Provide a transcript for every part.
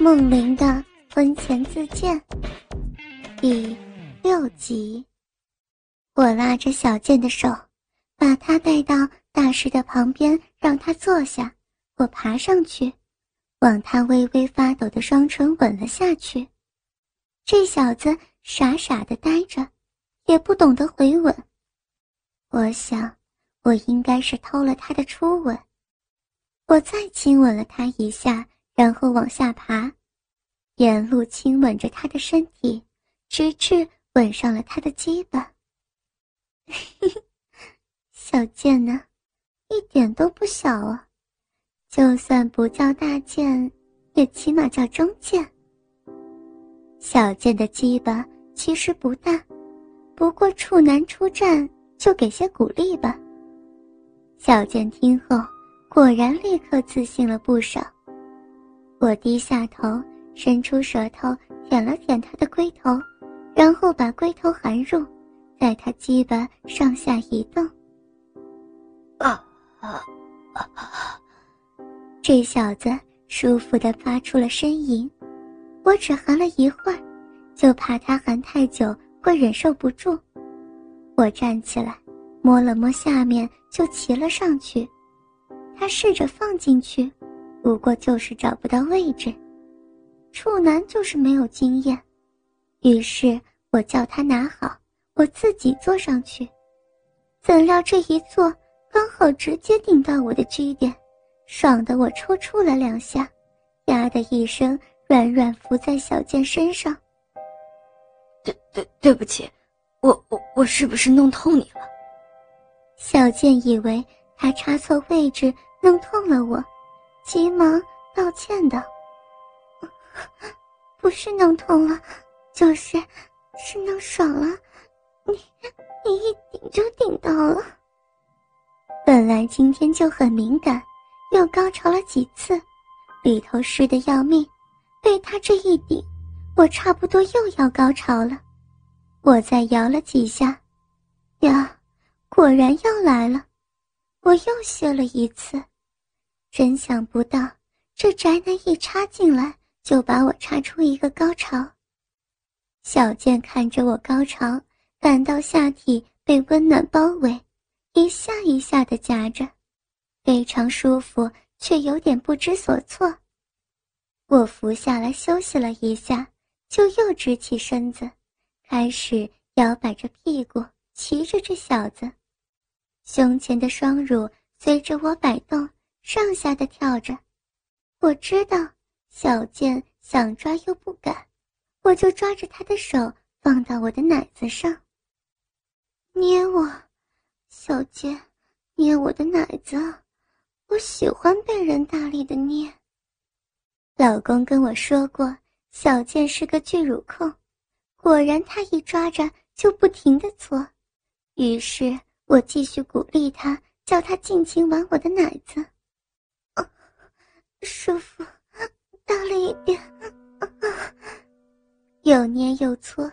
梦玲的婚前自荐第六集。我拉着小健的手，把他带到大师的旁边，让他坐下。我爬上去，往他微微发抖的双唇吻了下去。这小子傻傻的呆着，也不懂得回吻。我想，我应该是偷了他的初吻。我再亲吻了他一下。然后往下爬，沿路亲吻着他的身体，直至吻上了他的鸡巴。小贱呢，一点都不小啊！就算不叫大贱，也起码叫中贱。小贱的鸡巴其实不大，不过处男出战，就给些鼓励吧。小贱听后，果然立刻自信了不少。我低下头，伸出舌头舔了舔他的龟头，然后把龟头含入，在他鸡巴上下移动。啊啊啊！这小子舒服的发出了呻吟。我只含了一会儿，就怕他含太久会忍受不住。我站起来，摸了摸下面，就骑了上去。他试着放进去。不过就是找不到位置，处男就是没有经验，于是我叫他拿好，我自己坐上去。怎料这一坐，刚好直接顶到我的 G 点，爽的我抽搐了两下，呀的一声，软软伏在小健身上。对对对不起，我我我是不是弄痛你了？小健以为他插错位置，弄痛了我。急忙道歉道：“ 不是弄痛了，就是是弄爽了。你你一顶就顶到了。本来今天就很敏感，又高潮了几次，里头湿的要命。被他这一顶，我差不多又要高潮了。我再摇了几下，呀，果然要来了。我又泄了一次。”真想不到，这宅男一插进来就把我插出一个高潮。小健看着我高潮，感到下体被温暖包围，一下一下的夹着，非常舒服，却有点不知所措。我伏下来休息了一下，就又直起身子，开始摇摆着屁股，骑着这小子，胸前的双乳随着我摆动。上下的跳着，我知道小健想抓又不敢，我就抓着他的手放到我的奶子上。捏我，小健，捏我的奶子，我喜欢被人大力的捏。老公跟我说过，小健是个巨乳控，果然他一抓着就不停的搓，于是我继续鼓励他，叫他尽情玩我的奶子。舒服，大力一点，又捏又搓，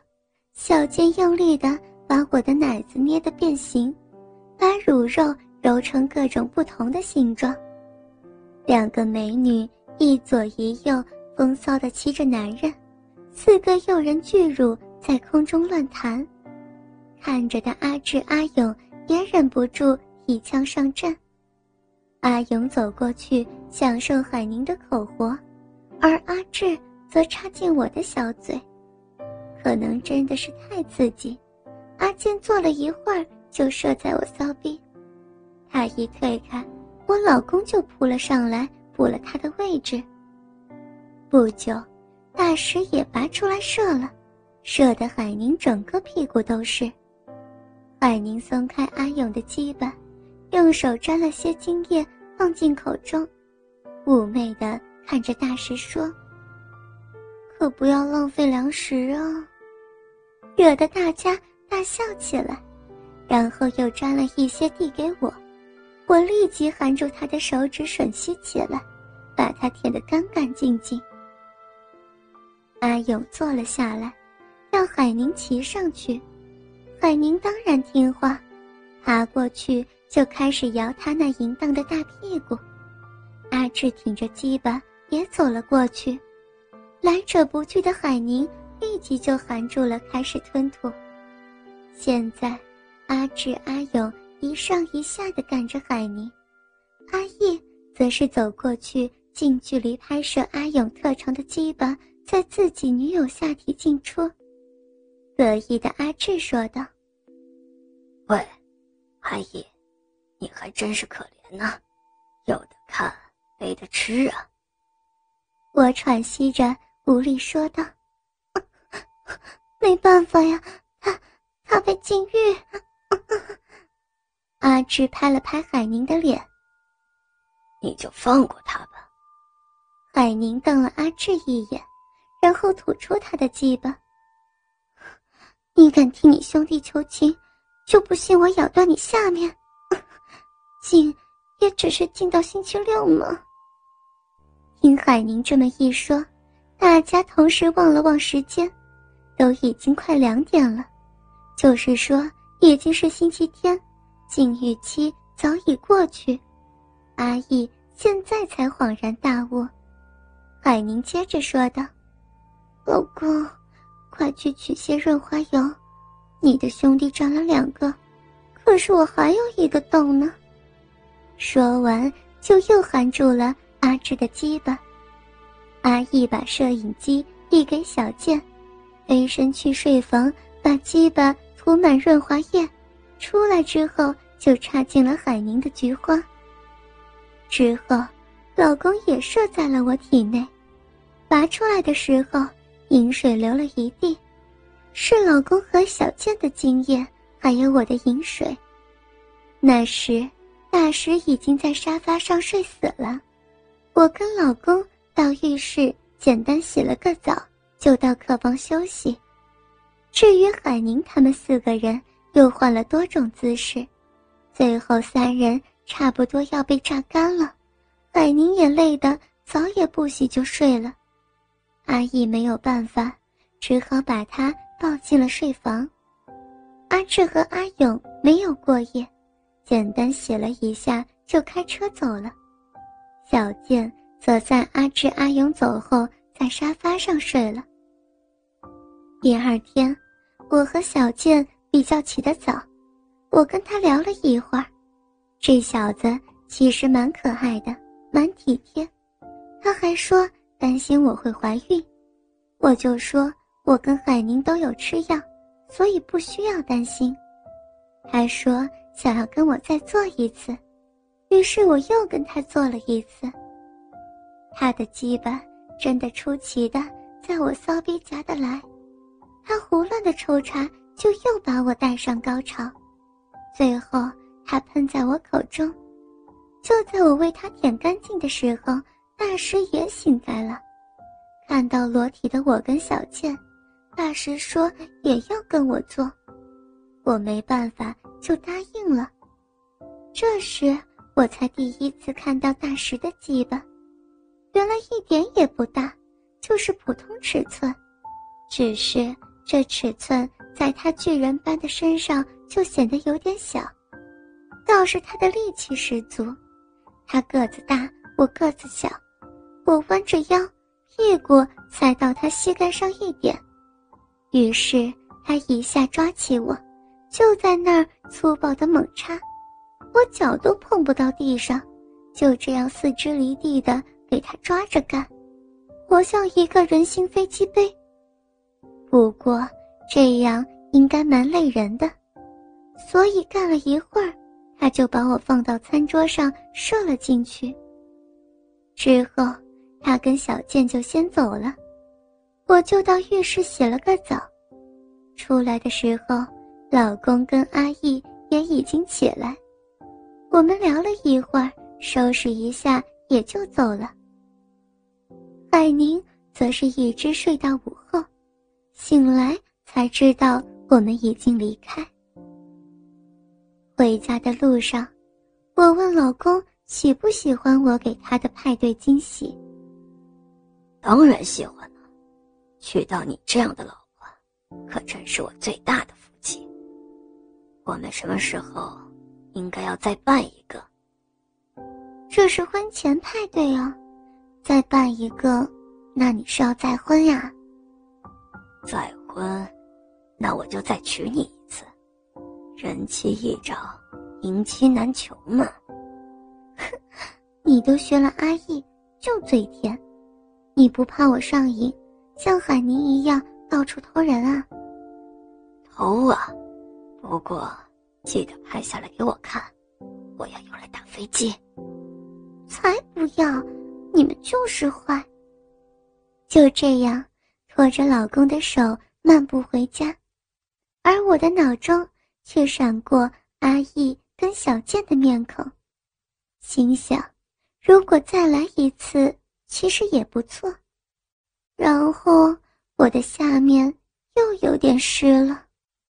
小健用力的把我的奶子捏得变形，把乳肉揉成各种不同的形状。两个美女一左一右，风骚的骑着男人，四个诱人巨乳在空中乱弹，看着的阿志、阿勇也忍不住一枪上阵。阿勇走过去享受海宁的口活，而阿志则插进我的小嘴，可能真的是太刺激，阿健坐了一会儿就射在我骚逼，他一退开，我老公就扑了上来补了他的位置。不久，大石也拔出来射了，射得海宁整个屁股都是。海宁松开阿勇的鸡巴，用手沾了些精液。放进口中，妩媚的看着大师说：“可不要浪费粮食啊！”惹得大家大笑起来，然后又抓了一些递给我，我立即含住他的手指吮吸起来，把他舔得干干净净。阿勇坐了下来，让海宁骑上去，海宁当然听话，爬过去。就开始摇他那淫荡的大屁股，阿志挺着鸡巴也走了过去，来者不拒的海宁立即就含住了，开始吞吐。现在，阿志、阿勇一上一下的赶着海宁，阿义则是走过去，近距离拍摄阿勇特长的鸡巴在自己女友下体进出。得意的阿志说道：“喂，阿义，你还真是可怜呐，有的看，没得吃啊。”我喘息着，无力说道：“没办法呀，他……”他被禁欲，阿志拍了拍海宁的脸。你就放过他吧。海宁瞪了阿志一眼，然后吐出他的鸡巴。你敢替你兄弟求情，就不信我咬断你下面？禁也只是禁到星期六吗？听海宁这么一说，大家同时望了望时间，都已经快两点了。就是说，已经是星期天，禁欲期早已过去。阿义现在才恍然大悟。海宁接着说道：“老公，快去取些润滑油。你的兄弟长了两个，可是我还有一个洞呢。”说完，就又含住了阿志的鸡巴。阿义把摄影机递给小健，飞身去睡房，把鸡巴。涂满润滑液，出来之后就插进了海宁的菊花。之后，老公也射在了我体内，拔出来的时候，饮水流了一地，是老公和小健的精液，还有我的饮水。那时，大石已经在沙发上睡死了，我跟老公到浴室简单洗了个澡，就到客房休息。至于海宁他们四个人又换了多种姿势，最后三人差不多要被榨干了。海宁也累得早也不洗就睡了，阿义没有办法，只好把他抱进了睡房。阿志和阿勇没有过夜，简单洗了一下就开车走了。小健则在阿志、阿勇走后，在沙发上睡了。第二天。我和小健比较起得早，我跟他聊了一会儿，这小子其实蛮可爱的，蛮体贴。他还说担心我会怀孕，我就说我跟海宁都有吃药，所以不需要担心。他说想要跟我再做一次，于是我又跟他做了一次。他的鸡巴真的出奇的在我骚逼夹得来。他胡乱的抽插，就又把我带上高潮，最后他喷在我口中。就在我为他舔干净的时候，大师也醒来了，看到裸体的我跟小倩，大师说也要跟我做，我没办法就答应了。这时我才第一次看到大石的鸡巴，原来一点也不大，就是普通尺寸，只是。这尺寸在他巨人般的身上就显得有点小，倒是他的力气十足。他个子大，我个子小，我弯着腰，屁股踩到他膝盖上一点，于是他一下抓起我，就在那儿粗暴的猛插，我脚都碰不到地上，就这样四肢离地的给他抓着干，活像一个人形飞机杯。不过这样应该蛮累人的，所以干了一会儿，他就把我放到餐桌上射了进去。之后，他跟小健就先走了，我就到浴室洗了个澡。出来的时候，老公跟阿义也已经起来，我们聊了一会儿，收拾一下也就走了。海宁则是一直睡到午后。醒来才知道我们已经离开。回家的路上，我问老公喜不喜欢我给他的派对惊喜。当然喜欢了，娶到你这样的老婆，可真是我最大的福气。我们什么时候应该要再办一个？这是婚前派对啊，再办一个那你是要再婚呀？再婚，那我就再娶你一次，人妻易找，迎妻难求嘛。哼，你都学了阿义，就嘴甜，你不怕我上瘾，像海宁一样到处偷人啊？偷啊，不过记得拍下来给我看，我要用来打飞机。才不要，你们就是坏。就这样，拖着老公的手漫步回家，而我的脑中却闪过阿义跟小健的面孔，心想：如果再来一次，其实也不错。然后我的下面又有点湿了。